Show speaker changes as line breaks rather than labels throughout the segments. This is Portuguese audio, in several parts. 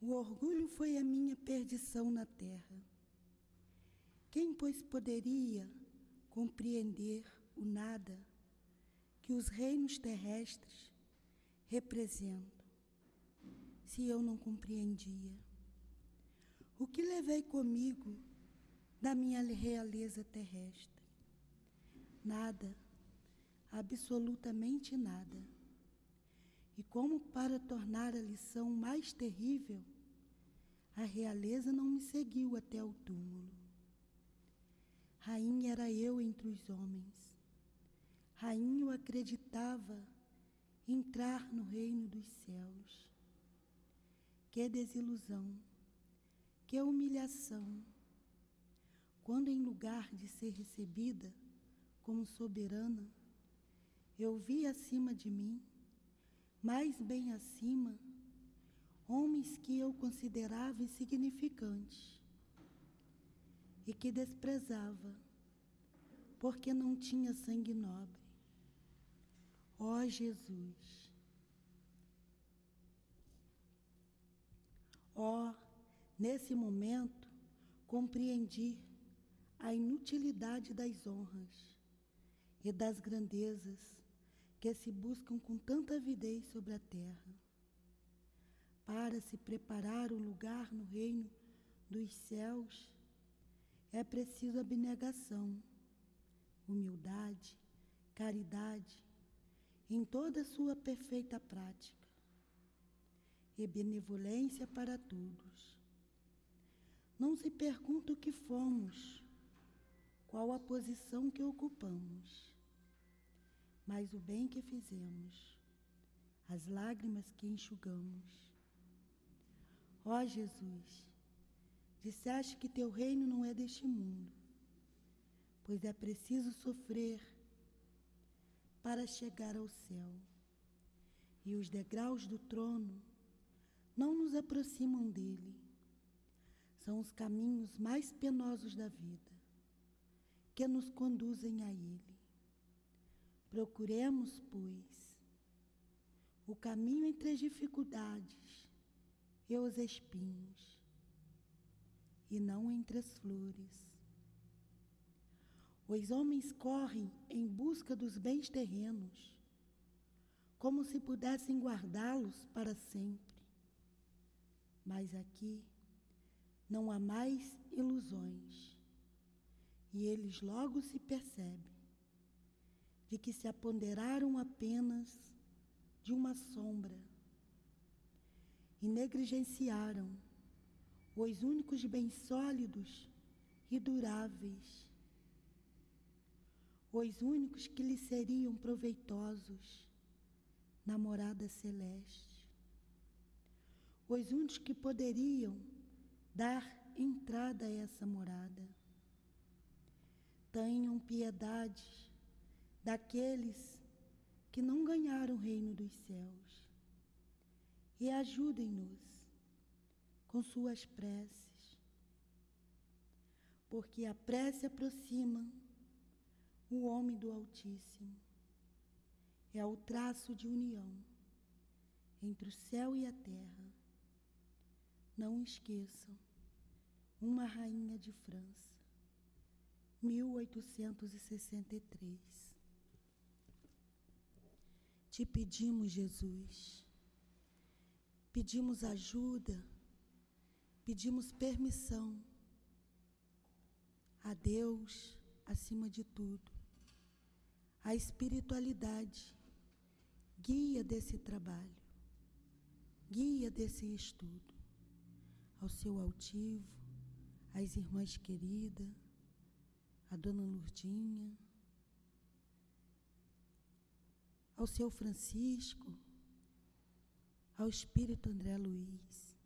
O orgulho foi a minha perdição na terra. Quem, pois, poderia compreender o nada que os reinos terrestres representam, se eu não compreendia? O que levei comigo da minha realeza terrestre? Nada, absolutamente nada. E como para tornar a lição mais terrível, a realeza não me seguiu até o túmulo. Rainha era eu entre os homens. Rainha eu acreditava entrar no reino dos céus. Que desilusão, que humilhação, quando em lugar de ser recebida como soberana, eu vi acima de mim, mais bem acima, homens que eu considerava insignificantes e que desprezava, porque não tinha sangue nobre. Ó oh, Jesus! Ó, oh, nesse momento compreendi a inutilidade das honras e das grandezas que se buscam com tanta avidez sobre a terra para se preparar o lugar no reino dos céus, é preciso abnegação, humildade, caridade, em toda a sua perfeita prática, e benevolência para todos. Não se pergunta o que fomos, qual a posição que ocupamos, mas o bem que fizemos, as lágrimas que enxugamos Ó Jesus, disseste que teu reino não é deste mundo, pois é preciso sofrer para chegar ao céu. E os degraus do trono não nos aproximam dele. São os caminhos mais penosos da vida que nos conduzem a ele. Procuremos, pois, o caminho entre as dificuldades e os espinhos, e não entre as flores. Os homens correm em busca dos bens terrenos, como se pudessem guardá-los para sempre. Mas aqui não há mais ilusões, e eles logo se percebem de que se apoderaram apenas de uma sombra e negligenciaram os únicos bens sólidos e duráveis, os únicos que lhe seriam proveitosos na morada celeste, os únicos que poderiam dar entrada a essa morada. Tenham piedade daqueles que não ganharam o reino dos céus e ajudem-nos com suas preces, porque a prece aproxima o homem do Altíssimo. É o traço de união entre o céu e a terra. Não esqueçam, uma rainha de França, 1863. Te pedimos, Jesus. Pedimos ajuda, pedimos permissão a Deus acima de tudo, a espiritualidade, guia desse trabalho, guia desse estudo, ao seu altivo, às irmãs queridas, a dona Lurdinha, ao seu Francisco, ao Espírito André Luiz,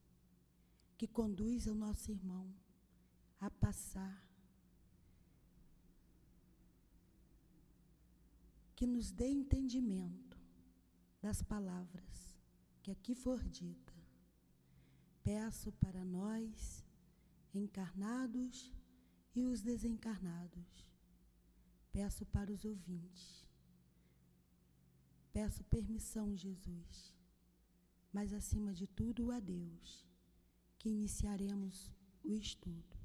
que conduz o nosso irmão a passar, que nos dê entendimento das palavras que aqui for dita. Peço para nós, encarnados e os desencarnados, peço para os ouvintes, peço permissão, Jesus mas acima de tudo a Deus,
que iniciaremos o estudo.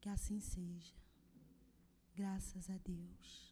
Que assim seja. Graças a Deus.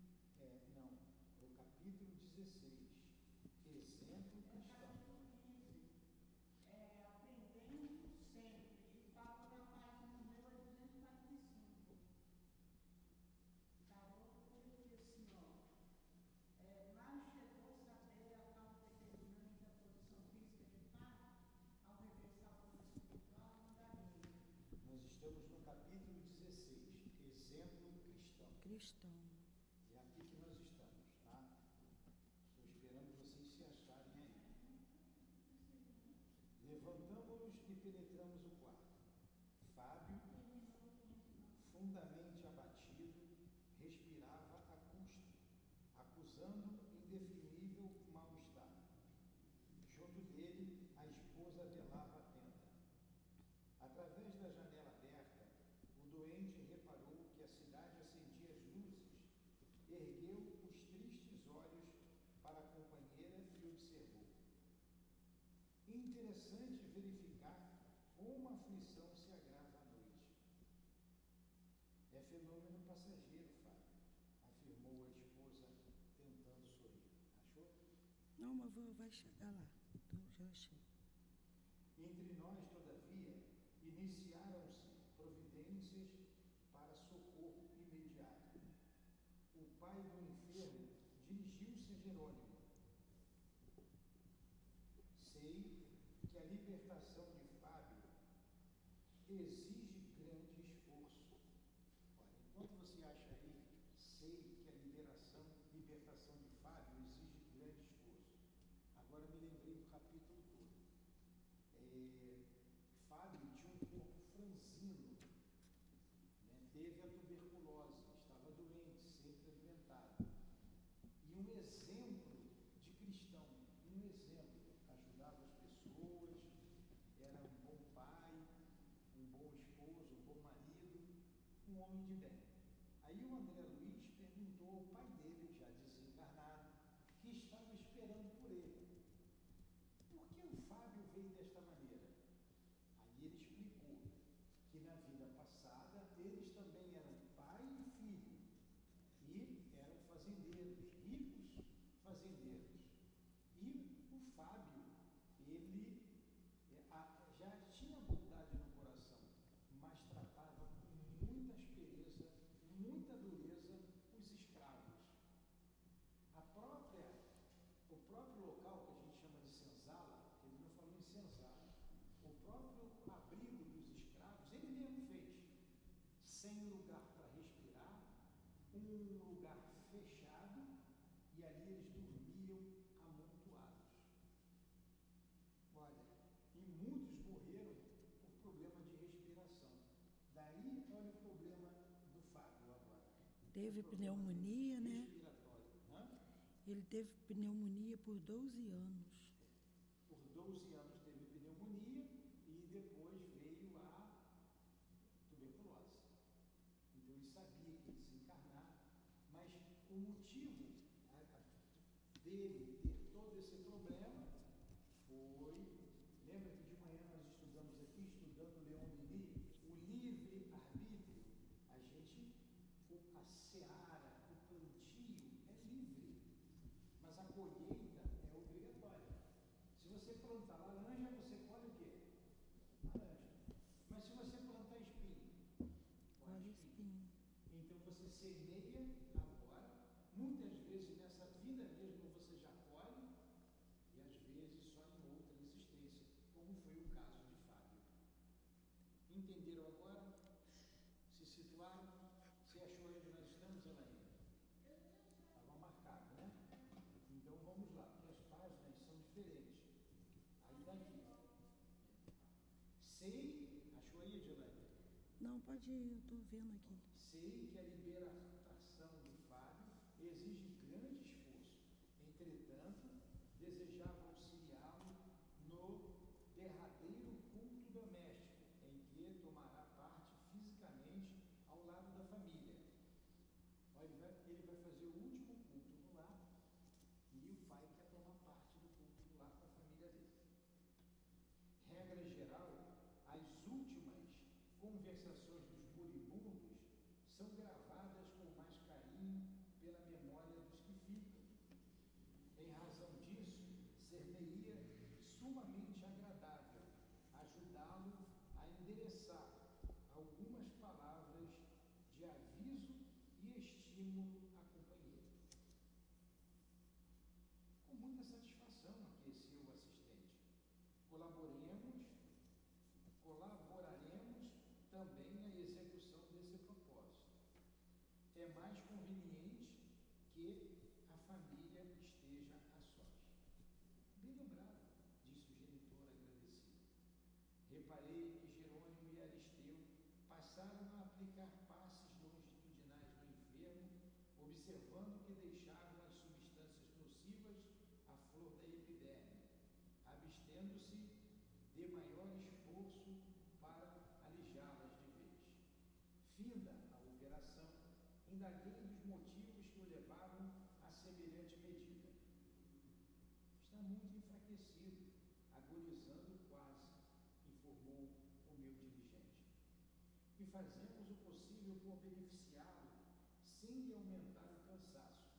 aqui que nós estamos, tá? Estou esperando vocês se acharem aí. Levantamos-nos e penetramos o quarto. Fábio, fundamente abatido, respirava a custo, acusando indefinível mal-estar. Junto dele, a esposa velava atenta. Através da janela aberta, o doente reparou que a cidade acendia ergueu os tristes olhos para a companheira e observou. Interessante verificar como a aflição se agrava à noite. É fenômeno passageiro, Fábio, afirmou a esposa, tentando sorrir. Achou?
Mas vai chegar lá. Então, já achei.
Entre nós, todavia, iniciaram-se providências para socorro imediato o pai do enfermo dirigiu-se a Jerônimo. Sei que a libertação de Fábio exige grande esforço. Olha, enquanto você acha aí, sei que a liberação, libertação de Fábio exige grande esforço. Agora me lembrei do capítulo todo. É, Fábio tinha um corpo franzino, né,
teve a tuberculose, estava doente, sempre alimentado. E um exemplo de cristão, um exemplo, ajudava as pessoas, era um bom pai, um bom esposo, um bom marido, homem de bem. Aí o André Luiz perguntou ao pai dele, já desencarnado, que estava esperando por ele. Por que o Fábio veio desta maneira? Aí ele explicou que na vida passada eles também eram pai e filho e eram fazendeiros, ricos fazendeiros. E o Fábio, ele é, já tinha bondade no coração, mas tratava com muita aspereza, muita dureza os escravos. A própria, o próprio local que a gente chama de senzala, que ele não falou em senzala, o próprio abrigo dos escravos, ele mesmo fez, sem lugar para respirar, um lugar fechado, e ali eles dormiam amontoados. Olha, e muitos morreram por problema de respiração. Daí, olha o problema do Fábio agora.
Teve pneumonia, né?
Hã?
Ele teve pneumonia por 12 anos.
Por 12 anos teve pneumonia e depois veio a tuberculose. Então ele sabia que ia desencarnar, mas o motivo a- dele ter todo esse problema foi. Lembra que de manhã nós estudamos aqui, estudando Leon Denis, o livre-arbítrio. A gente, o- a seara, o plantio é livre, mas a colheita é obrigatória. Se você plantar laranja, você colhe o quê? Laranja. Mas se você plantar espinho,
Olha espinho.
então você semeia agora, muitas vezes nessa vida mesmo você já colhe, e às vezes só em outra existência, como foi o caso de Fábio. Entenderam agora? Se situaram? Você achou onde nós estamos, Elaine? Estava marcado, né? Então vamos lá, porque as páginas são diferentes. Aí daqui. Sei, achou aí, Edilane?
Não, pode ir, eu estou vendo aqui.
Sei que a libertação do Fábio exige grande esforço. Entretanto, desejava auxiliá-lo no derradeiro culto doméstico, em que tomará parte fisicamente ao lado da família. Olha, Ele vai, ele vai fazer o último culto no lar e o pai quer tomar parte do culto do lar com a família dele. Regra geral, as últimas conversações dos moribundos são gravadas com mais carinho pela memória dos que ficam. Em razão disso, ser-me-ia sumamente agradável ajudá-lo a endereçar algumas palavras de aviso e estímulo à companheira. Com muita satisfação, aqueceu o assistente. Colaboremos, colaboraremos também na execução desse propósito. É mais conveniente que a família esteja a sós. Bem lembrado, disse o genitor agradecido. Reparei que Jerônimo e Aristeu passaram a aplicar passes longitudinais no enfermo, observando que deixavam as substâncias nocivas à flor da epiderme, abstendo-se de maior esforço para alijá-las de vez. Finda a operação, indaguei dos motivos que o levavam a semelhante medida. Está muito enfraquecido, agonizando quase, informou o meu dirigente. E fazemos o possível por beneficiá-lo, sem lhe aumentar o cansaço.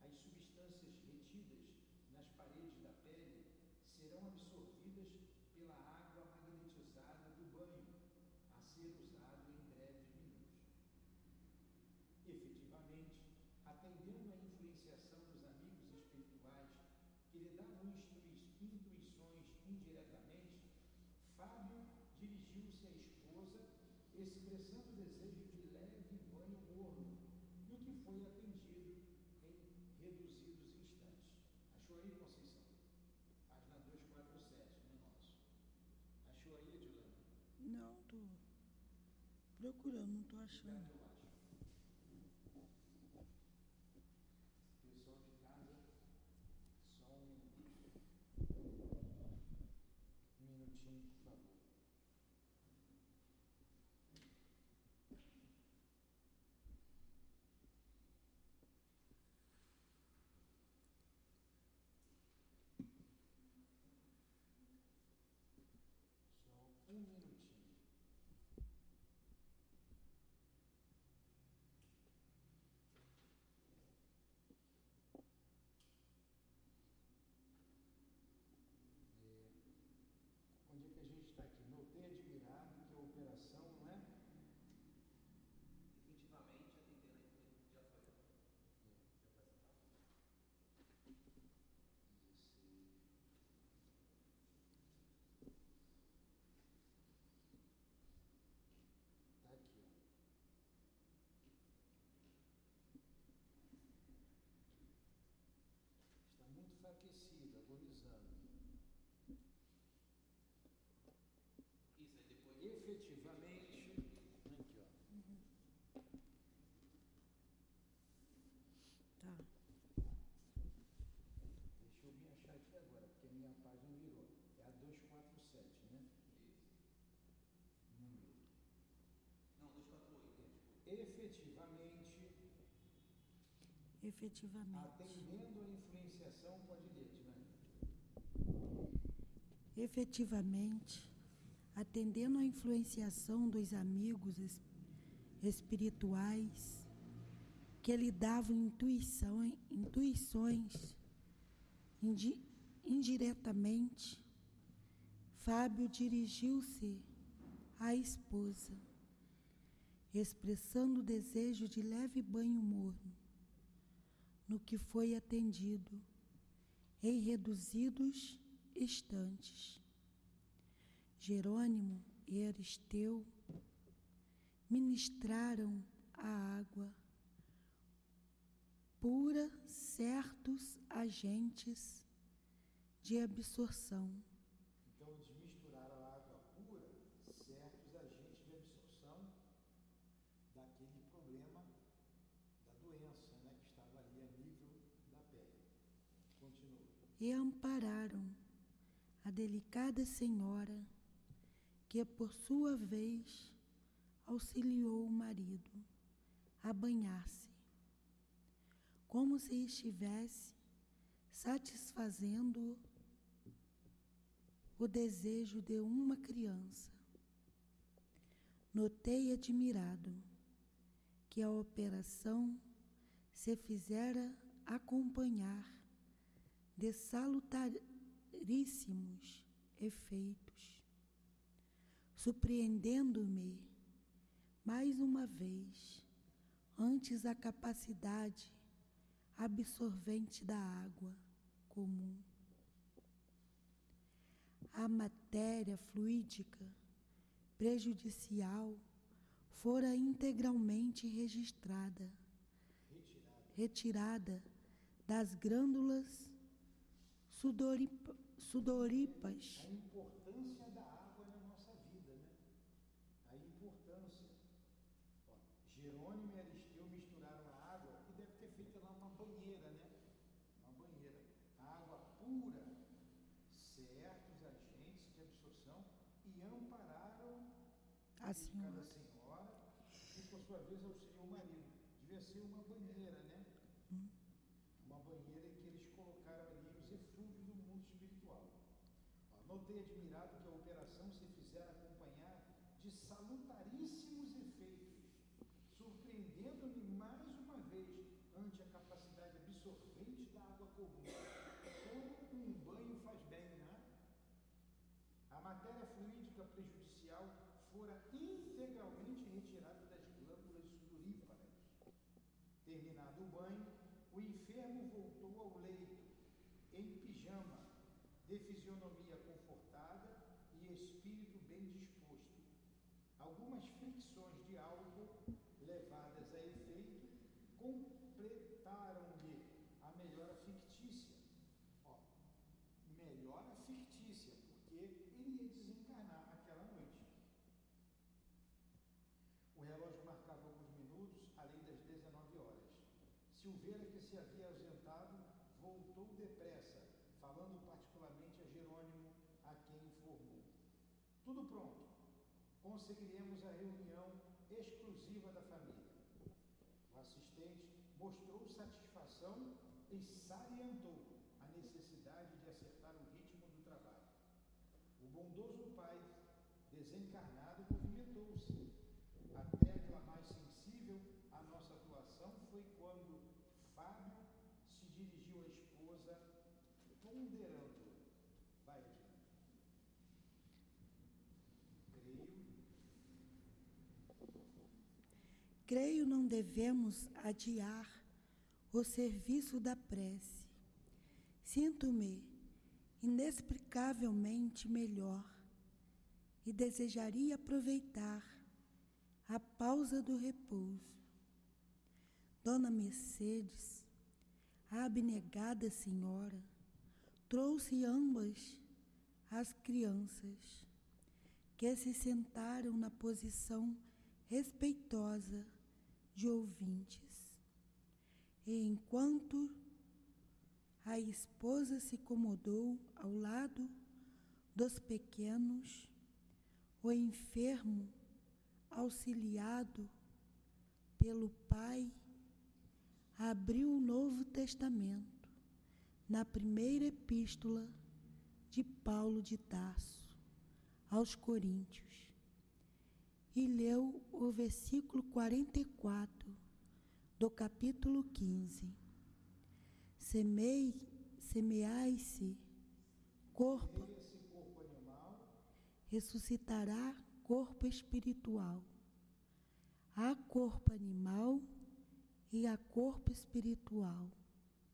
As substâncias retidas nas paredes da pele serão absorvidas pela água magnetizada do banho, a ser usado em breves minutos. Efetivamente, atendendo à influenciação dos amigos espirituais que lhe davam intuições indiretamente, Fábio dirigiu-se à esposa, expressando o desejo de leve banho morno, no que foi atendido em reduzidos instantes. Achou aí, Conceição? Página 247, no nosso. Achou aí, Edilane?
Não, tô. Procurando, não estou achando.
Pessoal de casa, só um minutinho, por favor. Só um minutinho. É, onde é que a gente está aqui? Notei admirado que a operação, não é?
Efetivamente atendendo a influência. Já foi. Já foi essa parte.
16. Tá aqui, ó. Está muito enfraquecido, agonizando.
Isso aí depois.
Efetivamente, aqui, ó.
Tá.
Deixa eu me achar aqui agora, porque a minha página virou. É a 247, né?
Isso.
Número.
Não, 248, desculpa.
Efetivamente,
Efetivamente.
atendendo a influenciação, pode ler, Tivani.
Efetivamente, atendendo à influenciação dos amigos es- espirituais que lhe davam intuição, intuições indi- indiretamente, Fábio dirigiu-se à esposa, expressando o desejo de leve banho morno, no que foi atendido em reduzidos instantes. Jerônimo e Aristeu ministraram a água pura certos agentes de absorção.
Então, eles misturaram a água pura, certos agentes de absorção daquele problema da doença, né, que estava ali a nível da pele. Continua.
E ampararam a delicada senhora, que por sua vez auxiliou o marido a banhar-se, como se estivesse satisfazendo o desejo de uma criança. Notei admirado que a operação se fizera acompanhar de salutaríssimos efeitos, surpreendendo-me mais uma vez antes a capacidade absorvente da água comum. A matéria fluídica prejudicial fora integralmente registrada,
Retirada.
retirada das glândulas sudoripa- sudoríparas
A importância da água na nossa vida, né? A importância. Ó, Jerônimo e Aristeu misturaram a água, que deve ter feito lá uma banheira, né? Uma banheira. A água pura, certos agentes de absorção e ampararam
A
cada
senhora.
senhora e, por sua vez, auxiliou o marido. Devia ser uma banheira, né? Uma banheira em que eles colocaram ali os eflúvios do mundo espiritual. Admirado que a operação se fizera acompanhar de salutaríssimos efeitos, surpreendendo-me mais uma vez ante a capacidade absorvente da água comum. Como um banho faz bem, né? A matéria fluídica prejudicial fora integralmente retirada das glândulas sudoríparas. Terminado o banho, o enfermo voltou ao leito, em pijama, de fisionomia confortada e espírito bem disposto. Algumas fricções de álcool levadas a efeito completaram-lhe a melhora fictícia. Ó, melhora fictícia, porque ele ia desencarnar aquela noite. Silveira, que se havia ausentado, voltou depressa, falando particularmente a Jerônimo, a quem informou. Tudo pronto. Conseguiremos a reunião exclusiva da família. O assistente mostrou satisfação e salientou a necessidade de acertar o ritmo do trabalho. O bondoso pai, desencarnado, movimentou-se. A tecla mais sensível à nossa atuação foi quando Fábio se dirigiu à esposa, ponderando. Vai adiante. Creio.
Creio não devemos adiar o serviço da prece. Sinto-me inexplicavelmente melhor e desejaria aproveitar a pausa do repouso. Dona Mercedes, a abnegada senhora, trouxe ambas as crianças, que se sentaram na posição respeitosa de ouvintes. E enquanto a esposa se acomodou ao lado dos pequenos, o enfermo, auxiliado pelo pai, abriu o Novo Testamento na primeira epístola de Paulo de Tarso aos Coríntios e leu o versículo 44 do capítulo 15. Semei, semeai-se corpo,
corpo animal
ressuscitará corpo espiritual. Há corpo animal e há corpo espiritual.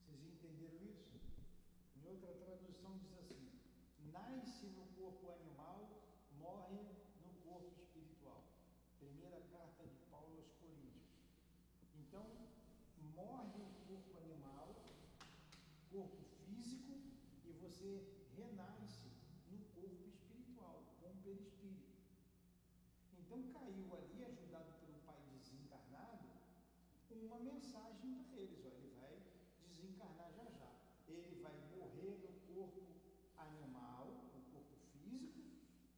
Vocês entenderam isso? Em outra tradução diz assim: nasce no corpo animal, morre no corpo espiritual. Primeira carta de Paulo aos Coríntios. Então, morre o corpo animal, corpo físico, e você renasce no corpo espiritual, com o perispírito. Então caiu ali, ajudado pelo pai desencarnado, uma mensagem para eles, ó, ele vai desencarnar já já. Ele vai morrer no corpo animal, no corpo físico,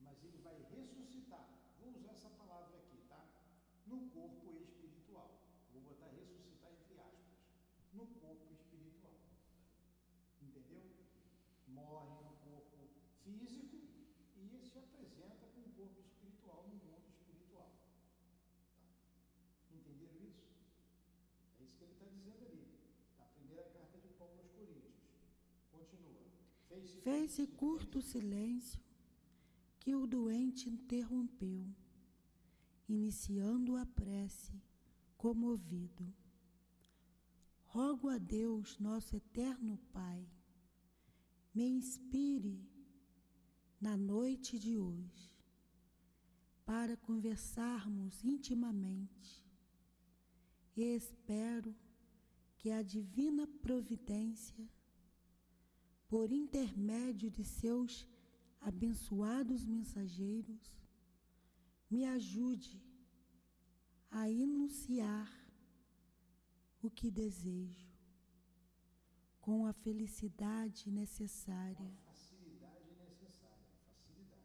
mas ele vai ressuscitar. Vou usar essa palavra aqui, tá? No corpo espiritual. Vou botar ressuscitar entre aspas. No corpo espiritual. Entendeu? Morre no corpo físico e se apresenta com o corpo espiritual no mundo espiritual. Tá? Entenderam isso? É isso que ele está dizendo ali, na primeira carta de Paulo aos Coríntios. Continua. Fez-se
curto silêncio que o doente interrompeu, iniciando a prece, comovido. Rogo a Deus, nosso eterno Pai, me inspire na noite de hoje para conversarmos intimamente e espero que a divina providência, por intermédio de seus abençoados mensageiros, me ajude a enunciar o que desejo com a felicidade necessária.
facilidade necessária, facilidade.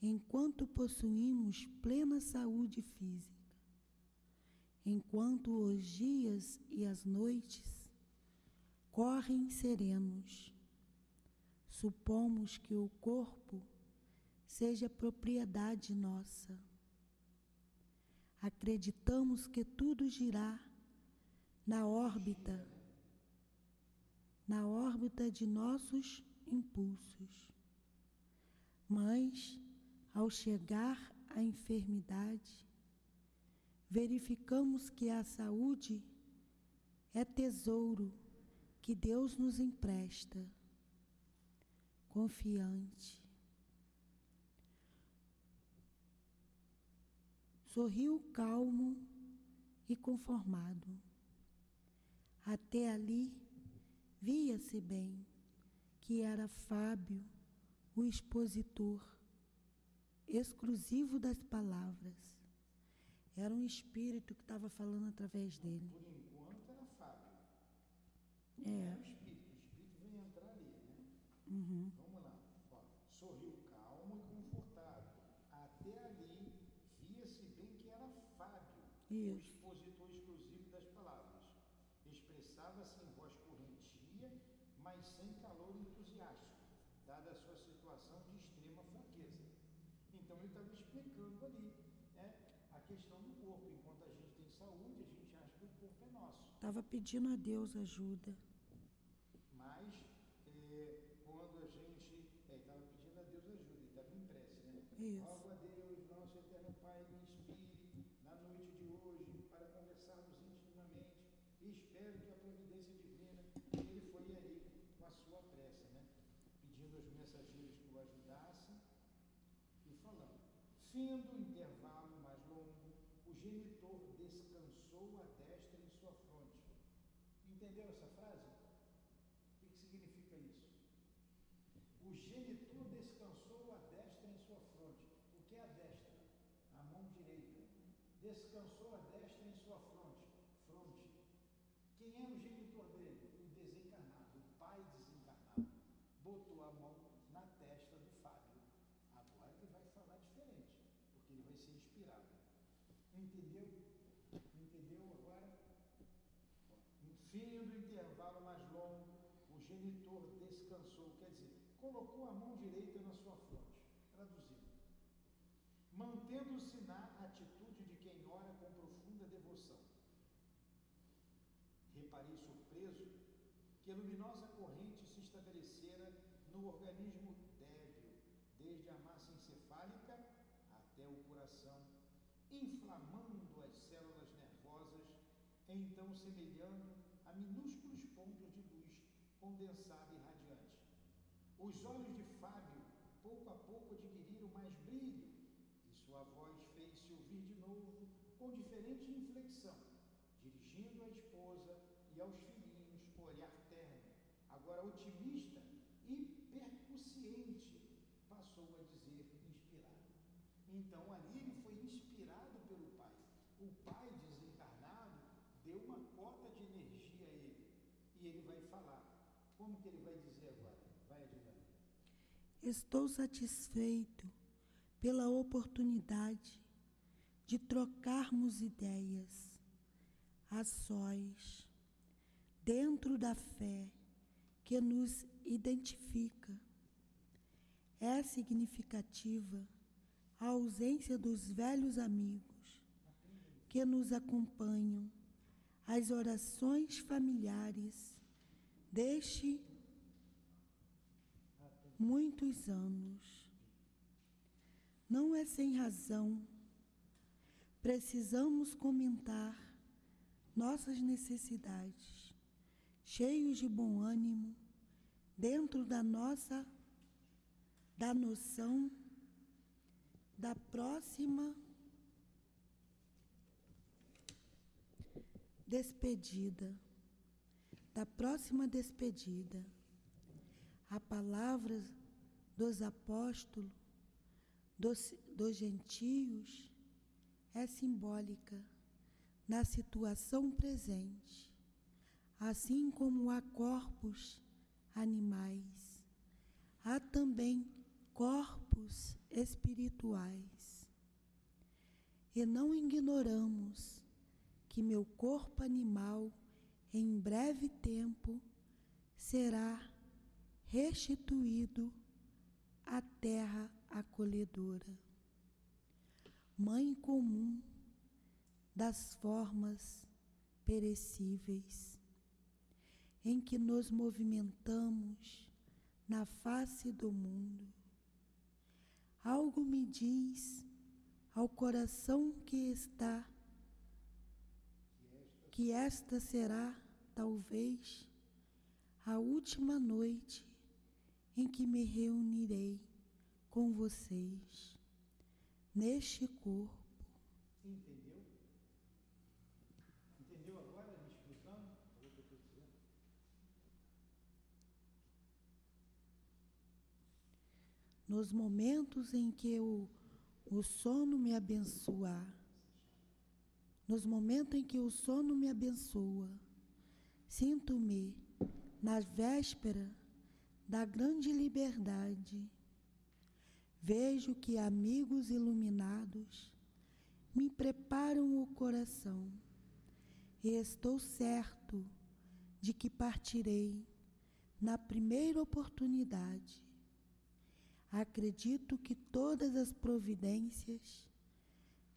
enquanto possuímos plena saúde física, enquanto os dias e as noites correm serenos, supomos que o corpo seja propriedade nossa. Acreditamos que tudo girá na órbita, na órbita de nossos impulsos. Mas, ao chegar à enfermidade, verificamos que a saúde é tesouro que Deus nos empresta, confiante. Sorriu calmo e conformado. Até ali, via-se bem que era Fábio o expositor exclusivo das palavras. Era um espírito que estava falando através dele. É.
o espírito. O espírito vem entrar ali, né?
Uhum.
Vamos lá. Ó, sorriu calmo e confortado. Até ali via-se bem que era Fábio, o
Isso.
expositor exclusivo das palavras. Expressava-se em voz correntia, mas sem calor entusiástico, dada a sua situação de extrema fraqueza. Então ele estava explicando ali né, a questão do corpo. Enquanto a gente tem saúde, a gente acha que o corpo é nosso.
Estava pedindo a Deus ajuda.
Mas é, quando a gente estava pedindo a Deus ajuda, ele estava em prece, né?
Isso.
A Deus, nosso eterno Pai, me inspire na noite de hoje para conversarmos intimamente e espero que a providência divina, ele foi ali com a sua prece, né? Pedindo aos mensageiros que o ajudassem e falando. Findo o intervalo mais longo, o genitor descansou a destra em sua fronte. Entendeu essa frase? O que significa isso? O genitor descansou a destra em sua fronte. O que é a destra? A mão direita. Descansou a destra em sua fronte. Fronte. Quem era o genitor dele? O desencarnado, o pai desencarnado. Botou a mão na testa do Fábio. Agora ele vai falar diferente, porque ele vai ser inspirado. Entendeu? Entendeu agora? No fim do intervalo mais longo, o genitor descansou, quer dizer, colocou a mão direita na sua fronte. Traduzindo. Mantendo-se na atitude de quem ora com profunda devoção. Reparei surpreso que a luminosa corrente se estabelecera no organismo débil, desde a massa encefálica até o coração, inflamando as células nervosas, então semelhando a minúsculos pontos de luz condensada e radiante. Os olhos de Fábio, pouco a pouco, adquiriram mais brilho e sua voz fez-se ouvir de novo com diferente inflexão, dirigindo à esposa e aos filhinhos com olhar terno, agora otimista e percussiente, passou a dizer inspirado. Então ali ele foi inspirado pelo pai. O pai desencarnado deu uma cota de energia a ele e ele vai falar. Como que ele vai dizer agora? Vai adiante.
Estou satisfeito pela oportunidade de trocarmos ideias a sós, dentro da fé que nos identifica. É significativa a ausência dos velhos amigos que nos acompanham, as orações familiares deste muitos anos. Não é sem razão. Precisamos comentar nossas necessidades, cheios de bom ânimo, dentro da nossa da noção da próxima despedida, da próxima despedida. A palavra dos apóstolos, dos, dos gentios, é simbólica na situação presente, assim como há corpos animais, há também corpos espirituais. E não ignoramos que meu corpo animal, em breve tempo, será restituído à terra acolhedora, mãe comum das formas perecíveis, em que nos movimentamos na face do mundo. Algo me diz ao coração que está que esta será, talvez, a última noite em que me reunirei com vocês neste corpo.
Entendeu? Entendeu agora me explicando? Falou o que eu estou dizendo?
Nos momentos em que o, o sono me abençoar, nos momentos em que o sono me abençoa, sinto-me na véspera da grande liberdade, vejo que amigos iluminados me preparam o coração. E estou certo de que partirei na primeira oportunidade. Acredito que todas as providências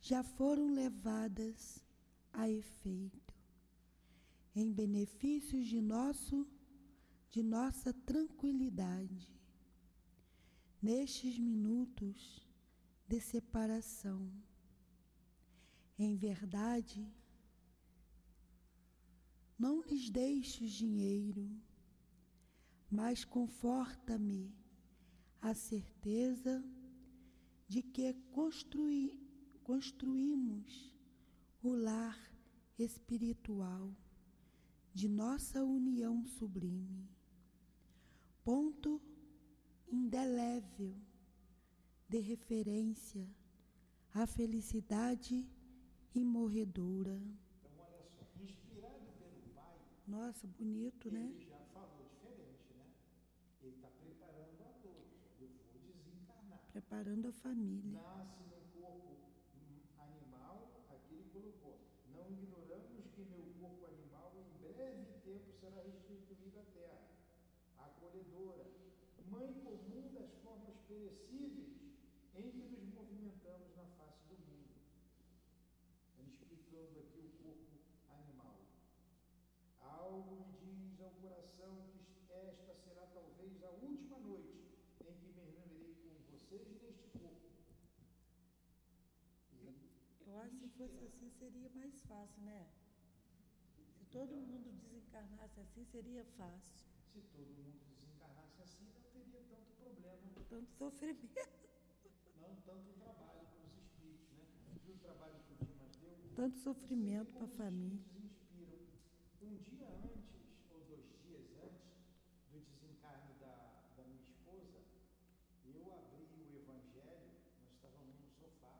já foram levadas a efeito, em benefício de nosso de nossa tranquilidade. Nestes minutos de separação, em verdade, não lhes deixes dinheiro, mas conforta-me a certeza de que construí, construímos o lar espiritual de nossa união sublime, ponto indelével de referência à felicidade imorredoura.
Então, olha só, inspirado pelo Pai,
Nossa, bonito, né?
ele já falou diferente, né? Ele está preparando a todos. Eu vou desencarnar.
Preparando a família.
Nasce num corpo hum, animal, aqui ele colocou. Não ignoramos que meu corpo animal em breve tempo será restituído à terra, acolhedora, mãe comum das formas perecíveis em que nos movimentamos na face do mundo. Ele explicando aqui o corpo animal. Algo me diz ao coração que esta será talvez a última noite em que me reunirei com vocês neste corpo. E ele
Eu acho que se fosse assim seria mais fácil, né? Se todo mundo desencarnasse assim seria fácil.
Se todo mundo desencarnasse assim, não teria tanto problema,
Tanto sofrimento,
não tanto trabalho para os espíritos, né? Viu o trabalho que o Dimas deu?
tanto sofrimento para a família.
inspiram. Um dia antes, ou dois dias antes do desencarne da, da minha esposa, eu abri o Evangelho, nós estávamos no sofá,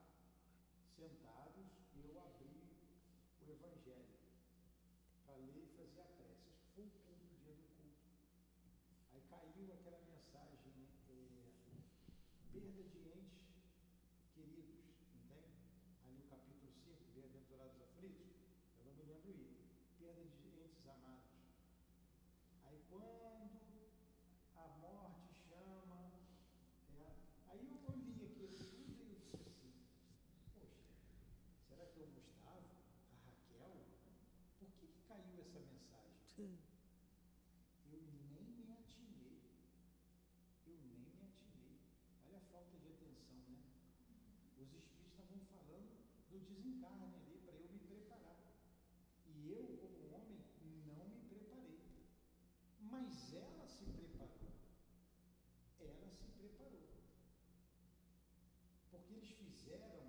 sentados, Evangelho para ler e fazer a prece. Acho que foi o culto, o dia do culto. Aí caiu aquela mensagem, é, perda de entes queridos, entende? Ali o capítulo 5, Bem-aventurados aflitos, eu não me lembro o item, perda de entes amados. Aí quando a morte chama, é, aí eu olhei aquilo tudo e eu disse assim, poxa, será que é o Gustavo, a Raquel? Por que, que caiu essa mensagem? Eu nem me atinei. Eu nem me atinei. Olha a falta de atenção, né? Os espíritos estavam falando do desencarne ali para eu me preparar. E eu, como homem, não me preparei. Mas ela se preparou. Ela se preparou. Porque eles fizeram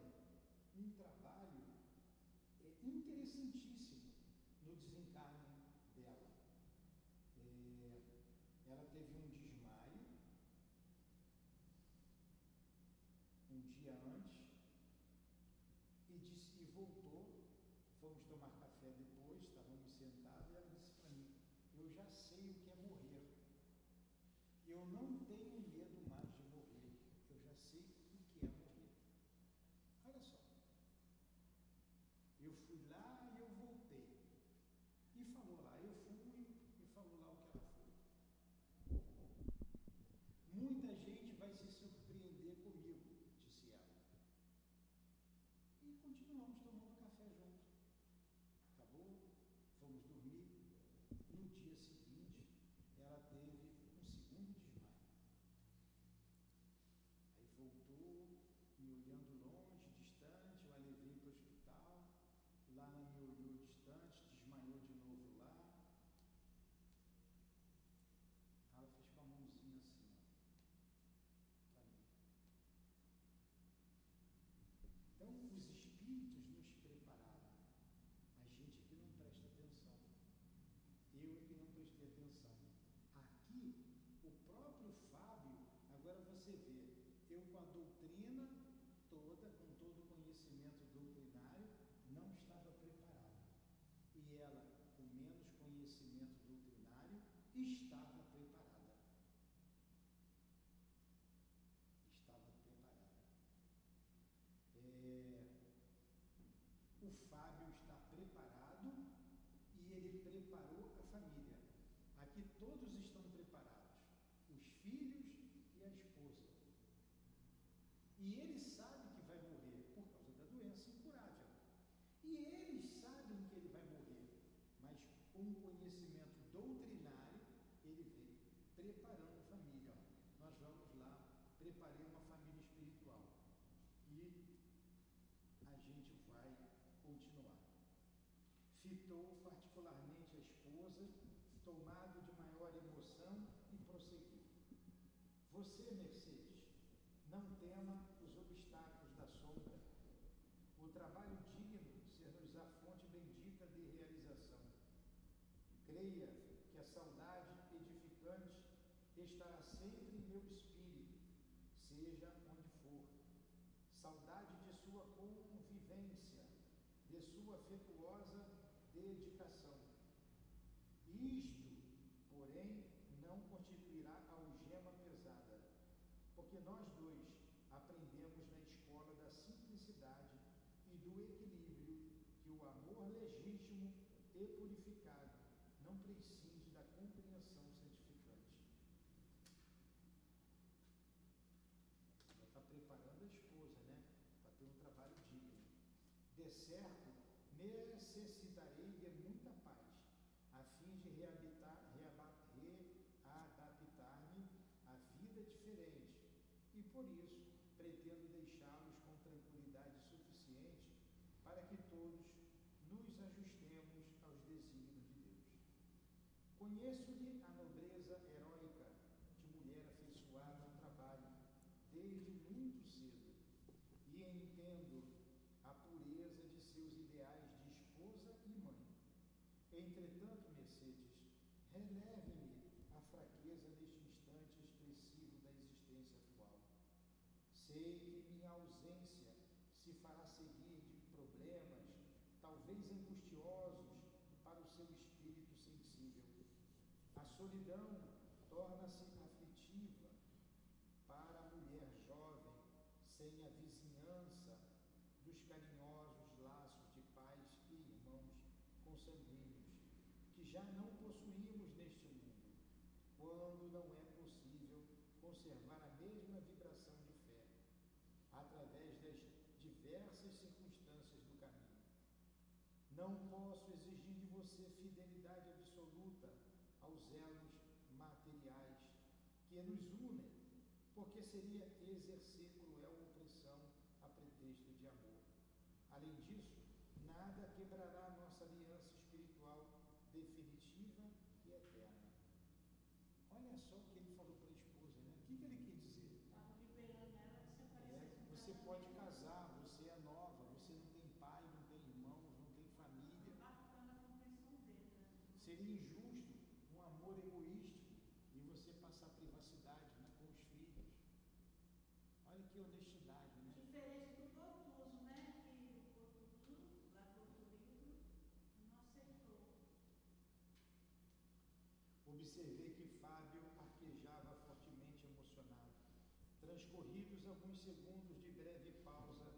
um trabalho é, interessantíssimo no desencarne dela. É, ela teve um desmaio um dia antes voltou. Fomos tomar café depois, estávamos sentados e ela disse para mim: Eu já sei o que é morrer. Eu não tenho medo mais de morrer. Eu já sei o que é morrer. Olha só. Eu fui lá e eu voltei. E falou lá, eu fui e falou lá o que ela foi. Muita gente vai se surpreender comigo, disse ela. E continuamos tomando café junto. Acabou, fomos dormir. No dia seguinte, ela teve um segundo desmaio. Aí voltou, me olhando longe, distante, eu a levei para o hospital. Lá ela me olhou distante, desmaiou de novo lá. Ela fez com a mãozinha assim, ó, para mim. Então, os espíritos nos prepararam. A gente que não presta atenção. Eu que não prestei atenção. Aqui, o próprio Fábio, agora você vê, eu com a doutrina toda, com todo o conhecimento doutrinário, não estava preparado. E ela, com menos conhecimento doutrinário, estava preparada. Estava preparada. É, o Fábio está preparado e ele preparou a família. Aqui todos estão preparados: os filhos e a esposa. E ele sabe que vai morrer por causa da doença incurável. E eles sabem que ele vai morrer, mas com conhecimento doutrinário, ele veio preparando a família. Ó, nós vamos lá, preparei uma família espiritual. E a gente vai continuar. Fitou particularmente a esposa, tomado de maior emoção, e prosseguiu. Você, Mercedes, não tema os obstáculos da sombra. O trabalho digno ser-nos-á fonte bendita de realização. Creia que a saudade edificante estará sempre em meu espírito, seja onde for. Saudade de sua convivência, de sua afetuosa dedicação. Isto, porém, não constituirá algema pesada porque nós dois aprendemos na escola da simplicidade e do equilíbrio que o amor legítimo e purificado não prescinde da compreensão santificante. Ela está preparando a esposa, né? Para ter um trabalho digno. De certo, necessitarei de muita paz, a fim de readaptar-me à vida diferente e por isso pretendo deixá-los com tranquilidade suficiente para que todos nos ajustemos aos desígnios de Deus. Conheço-lhe a nobreza heróica de mulher afeiçoada ao trabalho desde muito cedo e entendo a pureza de seus ideais de esposa e mãe. Entretanto, Mercedes, releve-me a fraqueza neste instante expressivo da existência atual. Sei que minha ausência se fará seguir de problemas, talvez angustiosos, para o seu espírito sensível. A solidão torna-se aflitiva para a mulher jovem, sem a vizinhança dos carinhosos laços de pais e irmãos consanguíneos, que já não possuímos neste mundo quando não é possível conservar a mesma vibração de fé, através das diversas circunstâncias do caminho. Não posso exigir de você fidelidade absoluta aos elos materiais que nos unem, porque seria exercer cruel opressão a pretexto de amor. Além disso, nada quebrará nossa aliança espiritual definitiva e eterna. Olha só o que ele falou para a esposa, né? O que, que ele quis dizer?
Estavam liberando ela que se aparecesse
É, você pode casar, você é nova, você não tem pai, não tem irmãos, não tem família.
Bacana a compreensão dele, né?
Seria injusto um amor egoístico e você passar privacidade né, com os filhos. Olha que honestidade, né?
Diferente do Botuso, né? Que o Botuso, lá do outro livro, não aceitou.
Observei que Fábio arquejava fortemente emocionado. Transcorridos alguns segundos de breve pausa,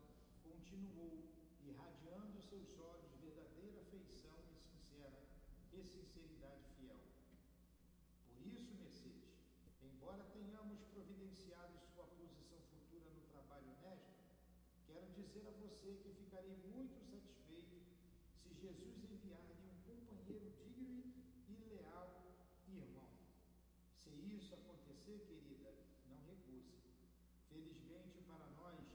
continuou, irradiando seus olhos verdadeira afeição e sinceridade fiel. Por isso, Mercedes, embora tenhamos providenciado sua posição futura no trabalho honesto, quero dizer a você que ficarei muito satisfeito se Jesus enviar-lhe um companheiro digno e leal irmão. Se isso acontecer, querida, não recuse. Felizmente para nós,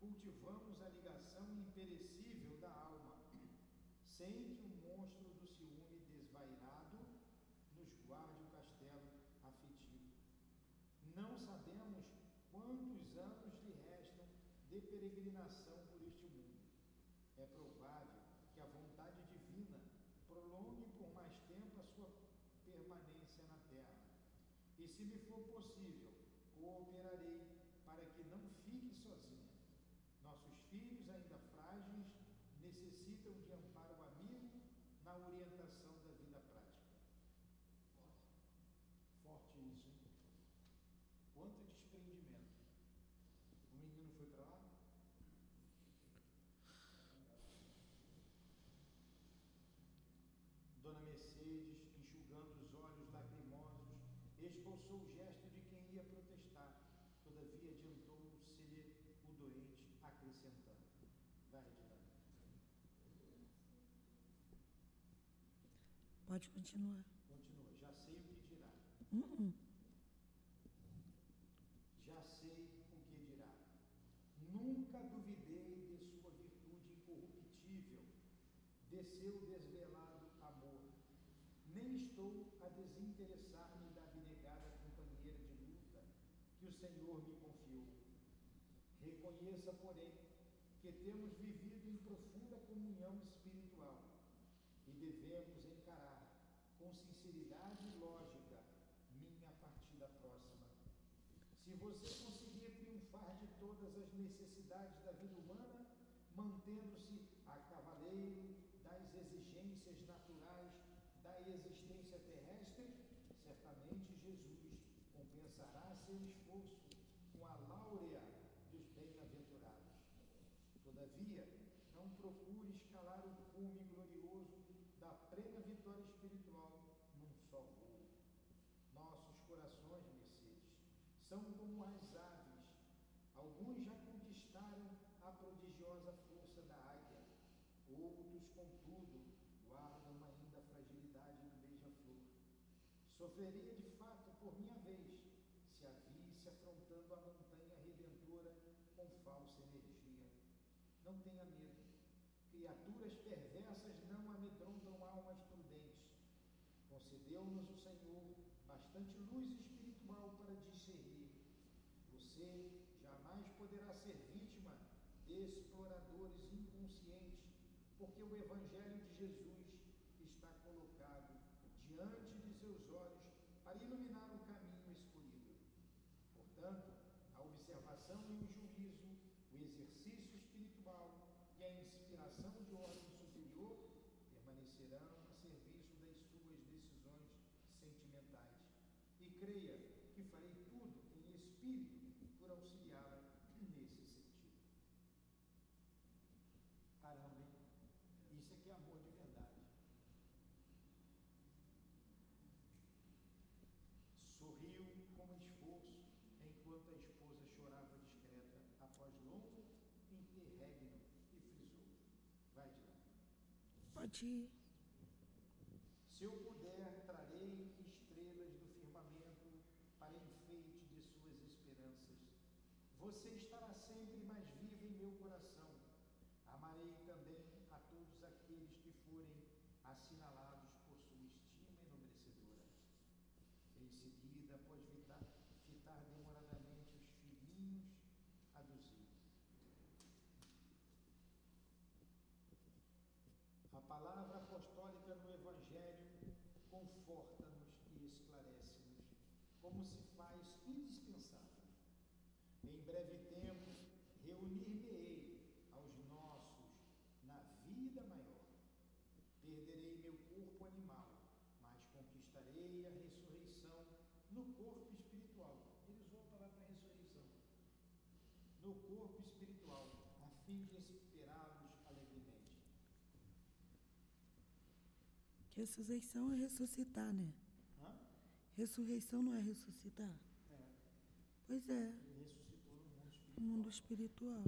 cultivamos a ligação imperecível da alma, sem que o monstro do ciúme desvairado nos guarde o castelo afetivo. Não sabemos quantos anos lhe restam de peregrinação por este mundo. É provável que a vontade divina prolongue por mais tempo a sua permanência na terra. E se me for possível, cooperarei para que não fique sozinha. Nossos filhos, ainda frágeis, necessitam de amparo amigo na orientação da vida prática. quanto desprendimento. O menino foi para lá? Dona Mercedes, enxugando os olhos lacrimosos, esboçou o gesto de quem ia protestar. Todavia adiantou-se-lhe o doente, acrescentando: Vai, Edilane.
Pode continuar.
Continua. Já sei o que dirá.
Uh-uh.
Já sei o que dirá. Nunca duvidei de sua virtude incorruptível, de seu desvelado amor. Nem estou a desinteressar-me da abnegada companheira de luta que o Senhor me confiou. Reconheça, porém, que temos vivido em profunda comunhão espiritual e devemos encarar com sinceridade e lógica minha partida próxima. Se você conseguir triunfar de todas as necessidades da vida humana, mantendo-se a cavaleiro das exigências naturais da existência terrestre, certamente Jesus compensará seu esforço com a láurea dos bem-aventurados. Todavia, não procure escalar o cume glorioso da plena vitória espiritual num só voo. Nossos corações, Mercedes, são como as aves. Alguns já conquistaram a prodigiosa força da águia, outros, contudo, guardam ainda a fragilidade do beija-flor. Sofreria de fato por minha vez se a visse afrontando a montanha redentora com falsa energia. Não tenha medo. Criaturas perversas não amedrontam almas prudentes. Concedeu-nos o Senhor bastante luz espiritual para discernir. Você jamais poderá ser vítima de exploradores inconscientes, porque o Evangelho de Jesus está colocado diante de seus olhos para iluminar o caminho escolhido. Portanto, a observação e o juízo, o exercício espiritual e a inspiração de ordem superior permanecerão a serviço das suas decisões sentimentais. E creia que farei tudo em espírito por auxiliá-la nesse sentido. Caramba, hein? Isso aqui é amor de verdade. Sorriu com esforço enquanto a esposa chorava discreta após longo interregno e frisou: Vai de lá.
Pode ir.
Se eu puder, trarei estrelas do firmamento para enfeite de suas esperanças. Você estará sempre mais viva em meu coração. Amarei também a todos aqueles que forem assinalados por sua estima enobrecedora. Em seguida, após fitar, fitar demoradamente os filhinhos, aduziu. A palavra apostólica no Evangelho conforta-nos e esclarece-nos, como se faz indispensável. Em breve tempo, reunir-me-ei aos nossos na vida maior. Perderei meu corpo animal, mas conquistarei a ressurreição no corpo espiritual. Ele usou a palavra ressurreição. No corpo espiritual, a fim de esperá-los alegremente.
Ressurreição é ressuscitar, né?
Hã?
Ressurreição não é ressuscitar?
É,
Pois é,
ele ressuscitou no mundo
no
espiritual.
mundo espiritual.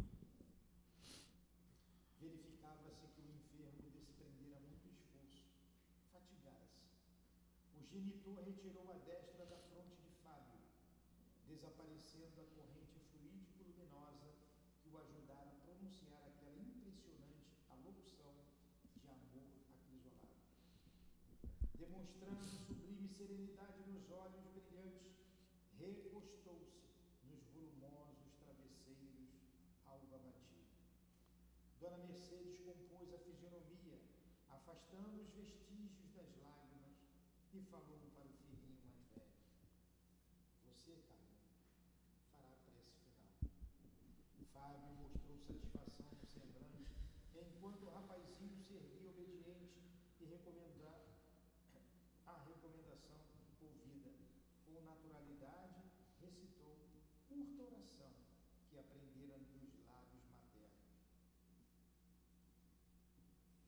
Verificava-se que o enfermo desprendera muito esforço, fatigara-se. O genitor retirou a destra da fronte de Fábio, desaparecendo a corrente fluídico-luminosa que o ajudara a pronunciar aquela impressionante alocução de amor acrisolado. Demonstrando sublime serenidade nos olhos brilhantes, recostou-se nos volumosos travesseiros algo abatido. Dona Mercedes compôs a fisionomia, afastando os vestígios das lágrimas, e falou para o filhinho mais velho: Você, Carlinhos, fará a prece final. Fábio mostrou satisfação no semblante, enquanto o rapazinho se erguia obediente e recomendar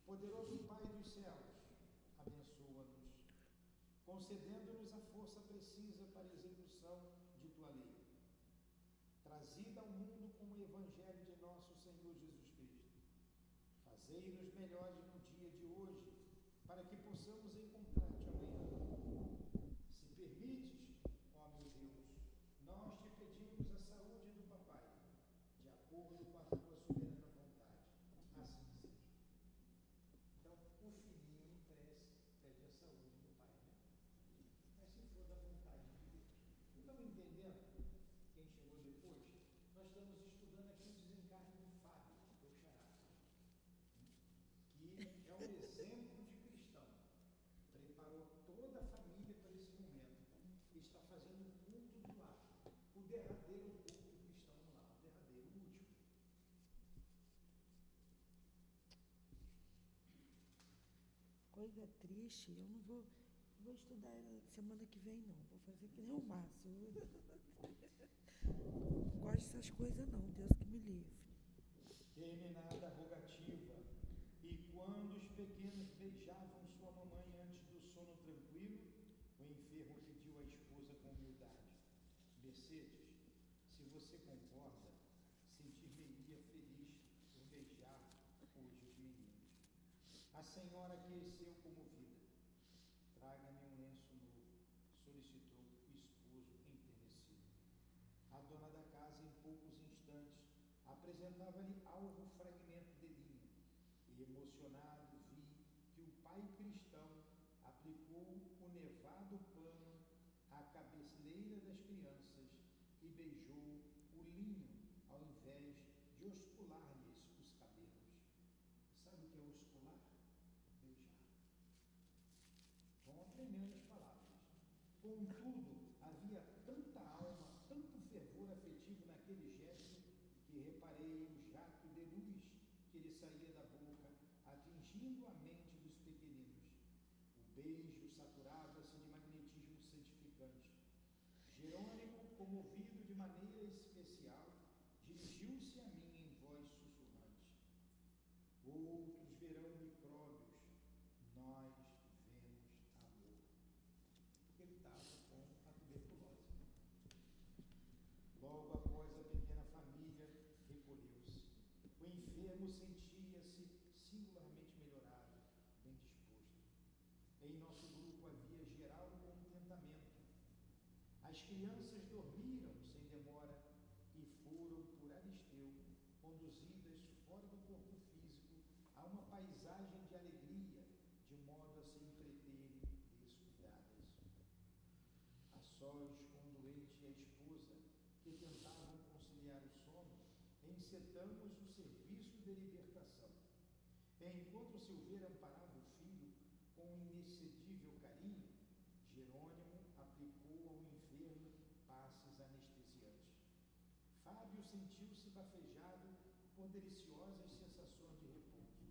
Poderoso Pai dos céus, abençoa-nos, concedendo-nos a força precisa para a execução de tua lei, trazida ao mundo com o Evangelho de nosso Senhor Jesus Cristo. Fazei-nos melhores no dia de hoje, para que possamos encontrar-te amanhã. Se permites, ó meu Deus, nós te pedimos a saúde do papai, de acordo com a tua soberana vontade. Assim seja. Então, o filhinho em prece pede a saúde do pai, né? Mas se for da vontade de Deus. Estão entendendo? Quem chegou depois? Nós estamos estudando aqui o desencarne do Fábio, do Xará, que é um exemplo de cristão. Preparou toda a família para esse momento. Está fazendo o culto do lar. O derradeiro culto cristão no lar. O derradeiro, o último.
Coisa triste, eu não vou, vou estudar ela semana que vem, não. Vou fazer que nem o Márcio. Não gosto dessas coisas, não. Deus que me livre.
Terminada a rogativa, e quando os pequenos beijavam sua mamãe antes do sono tranquilo, o enfermo pediu à esposa com humildade: Mercedes, se você concorda, sentir-me-ia feliz por beijar hoje os meninos. A senhora aqueceu comovida. Traga-me um lenço novo, solicitou o esposo enternecido. A dona da casa, em poucos instantes, apresentava-lhe algo fragmento de linho, e emocionado vi que o pai cristão aplicou o nevado pano à cabeleira das crianças e beijou o linho ao invés de oscular-lhes os cabelos. Sabe o que é oscular? Beijar. Vão aprendendo as palavras. Contudo, havia tanta alma, tanto fervor afetivo naquele gesto, que reparei o jato de luz que lhe saía da boca, atingindo a mente dos pequeninos. O beijo saturava-se de magnetismo santificante. Jerônimo, comovido de maneira especial, dirigiu-se a mim em voz sussurrante. Outros verão micróbios, nós vemos amor. Ele estava com a tuberculose. Logo após a pequena família recolheu-se. O enfermo sentia-se singularmente melhorado, bem disposto. Em nosso grupo havia geral contentamento. As crianças dormiram sem demora e foram por Aristeu conduzidas fora do corpo físico a uma paisagem de alegria, de modo a se entreterem descuidadas. A sós com o doente e a esposa, que tentavam conciliar o sono, encetamos o serviço de libertação. Enquanto Silveira amparava o filho com inexcedível carinho, Jerônimo aplicou ao enfermo passes anestesiantes. Fábio sentiu-se bafejado por deliciosas sensações de repouso.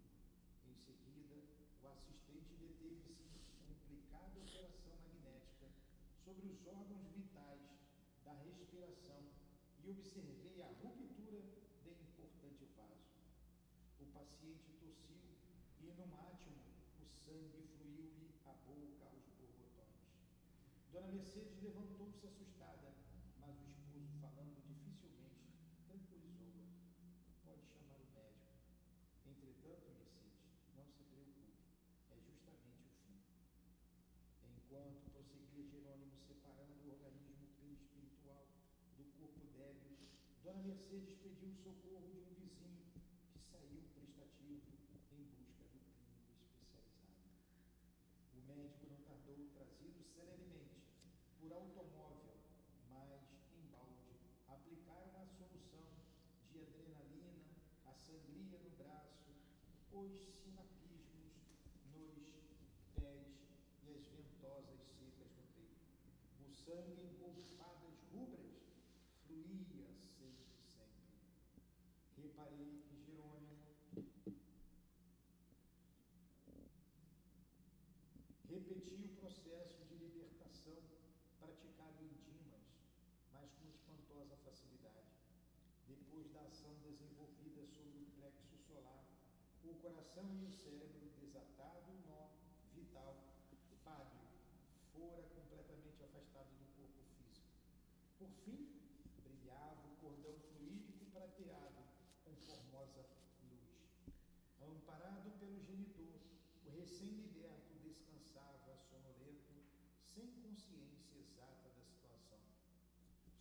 Em seguida, o assistente deteve-se complicada operação magnética sobre os órgãos vitais da respiração e observei a ruptura de importante vaso. O paciente tossiu e, num átimo, o sangue fluiu-lhe a boca aos borbotões. Dona Mercedes levantou-se assustada, mas o esposo, falando dificilmente, tranquilizou-a. Pode chamar o médico. Entretanto, Mercedes, não se preocupe, é justamente o fim. Enquanto prosseguia Jerônimo separando o organismo perispiritual do corpo débil, Dona Mercedes pediu o socorro de um vizinho que saiu prestativo em busca do clínico especializado. O médico não tardou, trazido celeremente por automóvel, mas em balde, aplicaram a solução de adrenalina, a sangria no braço, os sinapismos nos pés e as ventosas secas no peito. O sangue em golfadas rubras fluía sempre, sempre. Reparei que Jerônimo repetia o processo de libertação praticado em Dimas, mas com espantosa facilidade. Depois da ação desenvolvida sobre o plexo solar, o coração e o cérebro desatado o nó vital, Fábio fora completamente afastado do corpo físico. Por fim, brilhava o cordão fluídico prateado com formosa luz. Amparado pelo genitor, o recém-liberto descansava sonolento, sem consciência exata da situação.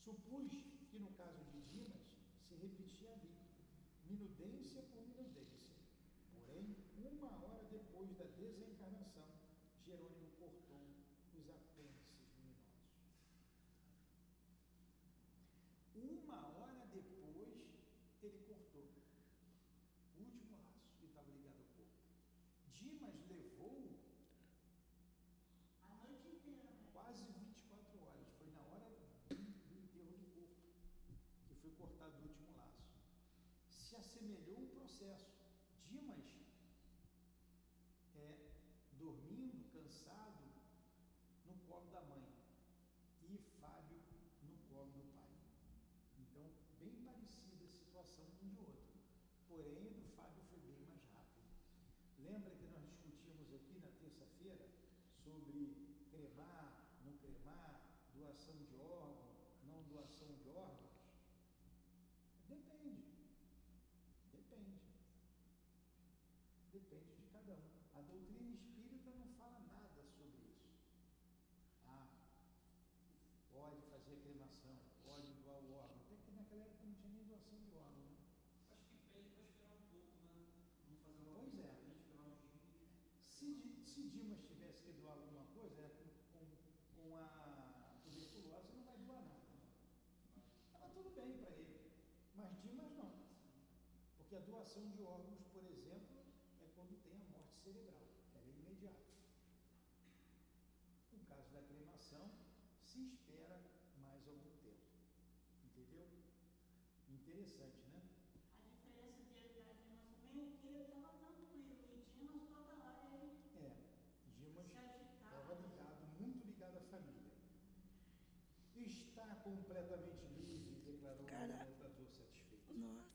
Supus que no caso de Dimas se repetia ali, minudência por minudência. Porém, uma hora depois da desencarnação, Jerônimo seas Porque a doação de órgãos, por exemplo, é quando tem a morte cerebral. Ela é imediata. No caso da cremação, se espera mais algum tempo. Entendeu? Interessante, né?
A diferença dele da Dimas também é que ele estava tranquilo. E Dimas toda hora ele
É, Dimas estava ligado, muito ligado à família. Está completamente livre, declarou
Cara-
o lutador satisfeito.
Nossa,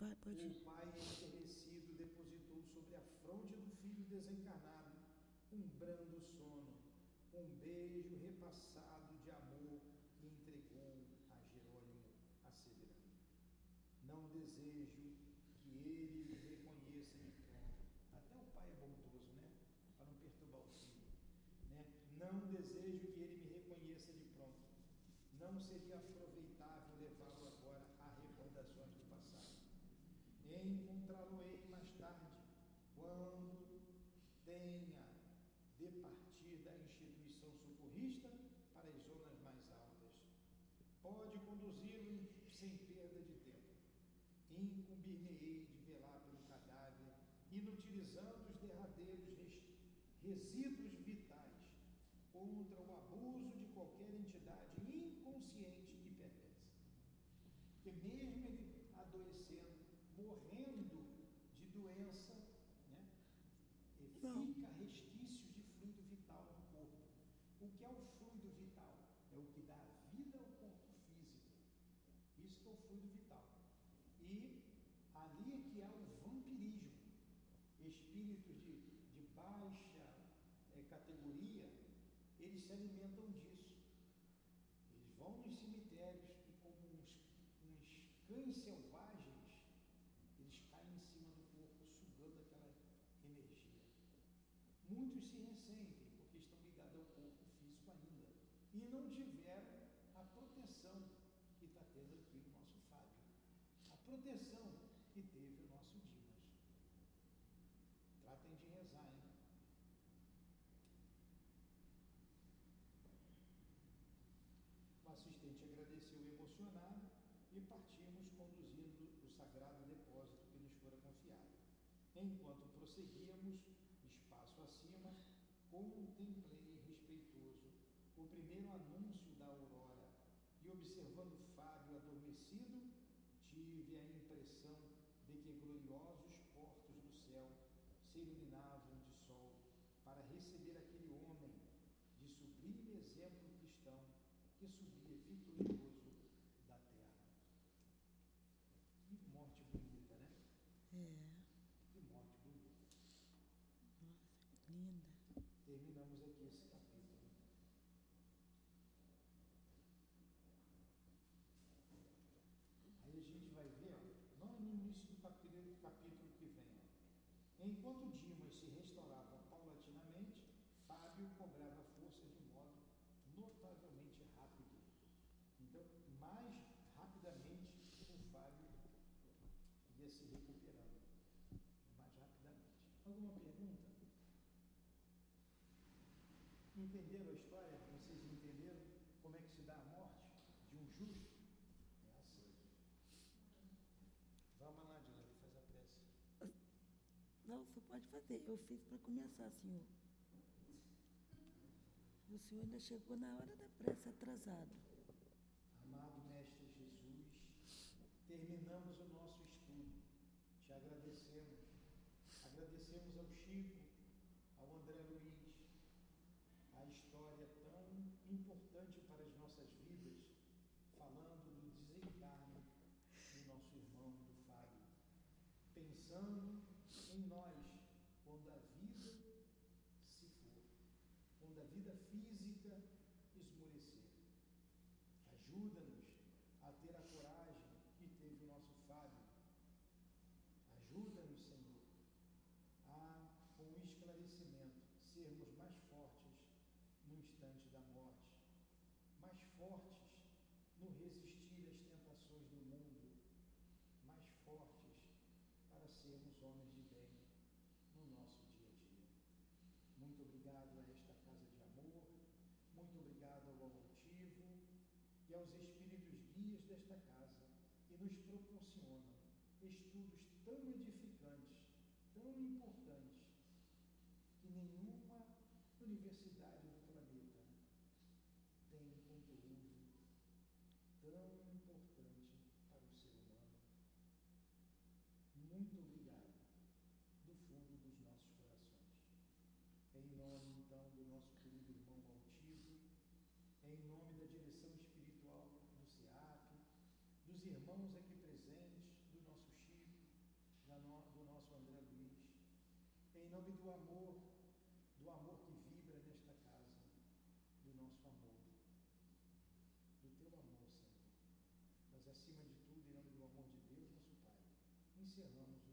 vai, pode ir.
O pai enternecido depositou sobre a fronte do filho desencarnado um brando sono, um beijo repassado de amor e entregou a Jerônimo, asseverando: Não desejo que ele me reconheça de pronto. Até o pai é bondoso, né? Para não perturbar o filho. Né? Não desejo que ele me reconheça de pronto. Não seria aproveitável levá-lo agora a recordações do passado. Encontrá-lo-ei mais tarde, quando tenha de partir da instituição socorrista para as zonas mais altas. Pode conduzi-lo sem perda de tempo. Incumbir-me-ei de velar pelo cadáver, inutilizando os derradeiros res- resíduos vitais contra o abuso de qualquer entidade inconsciente que pertence. Porque mesmo ele adoecendo, morrendo de doença, né, e
Não.
fica resquício de fluido vital no corpo. O que é o fluido vital? É o que dá vida ao corpo físico. Isso que é o fluido vital. E ali é que há o vampirismo. Espíritos de, de baixa eh, categoria, eles se alimentam disso. Eles vão nos cemitérios e, como uns, uns cães selvagens, eles caem em cima do corpo, sugando aquela energia. Muitos se ressentem porque estão ligados ao corpo físico ainda e não tiveram a proteção que está tendo aqui o nosso Fábio, a proteção que teve o nosso Dimas. Tratem de rezar, hein? O assistente e partimos conduzindo o sagrado depósito que nos fora confiado. Enquanto prosseguíamos, espaço acima, contemplei respeitoso o primeiro anúncio da aurora e, observando Fábio adormecido, tive a impressão de que gloriosos portos do céu se iluminavam de sol para receber aquele homem de sublime exemplo cristão que subia vitorioso da
linda.
Terminamos aqui esse capítulo. Aí a gente vai ver, ó, não no início do capítulo, capítulo que vem. Enquanto Dimas se restaurava paulatinamente, Fábio cobrava força de modo notavelmente rápido. Então, mais rapidamente o Fábio ia se recuperando. Mais rapidamente. Alguma pergunta? Entenderam a história? Vocês entenderam como é que se dá a morte de um justo? É assim. Vamos lá, Dilane, faz a prece.
Não, você pode fazer. Eu fiz para começar, senhor. O senhor ainda chegou na hora da prece atrasado.
Amado Mestre Jesus, terminamos o nosso estudo. Te agradecemos. Agradecemos ao Chico, ao André Luiz, a história tão importante para as nossas vidas, falando do desencarne do nosso irmão, do Fábio. Pensando em nós, quando a vida se for, quando a vida física esmorecer. Ajuda-nos a ter a coragem que teve o nosso Fábio. Ajuda-nos, Senhor, a, com o esclarecimento, sermos mais fortes no instante da morte, mais fortes no resistir às tentações do mundo, mais fortes para sermos homens de bem no nosso dia a dia. Muito obrigado a esta casa de amor, muito obrigado ao altivo e aos espíritos guias desta casa que nos proporcionam estudos tão edificantes, tão importantes, que nenhuma universidade do planeta tem conteúdo tão importante para o ser humano. Muito obrigado, do fundo dos nossos corações. Em nome, então, do nosso querido irmão Altivo, em nome da direção espiritual irmãos aqui presentes, do nosso Chico, do nosso André Luiz, em nome do amor, do amor que vibra nesta casa, do nosso amor, do teu amor, Senhor. Mas acima de tudo, em nome do amor de Deus, nosso Pai, encerramos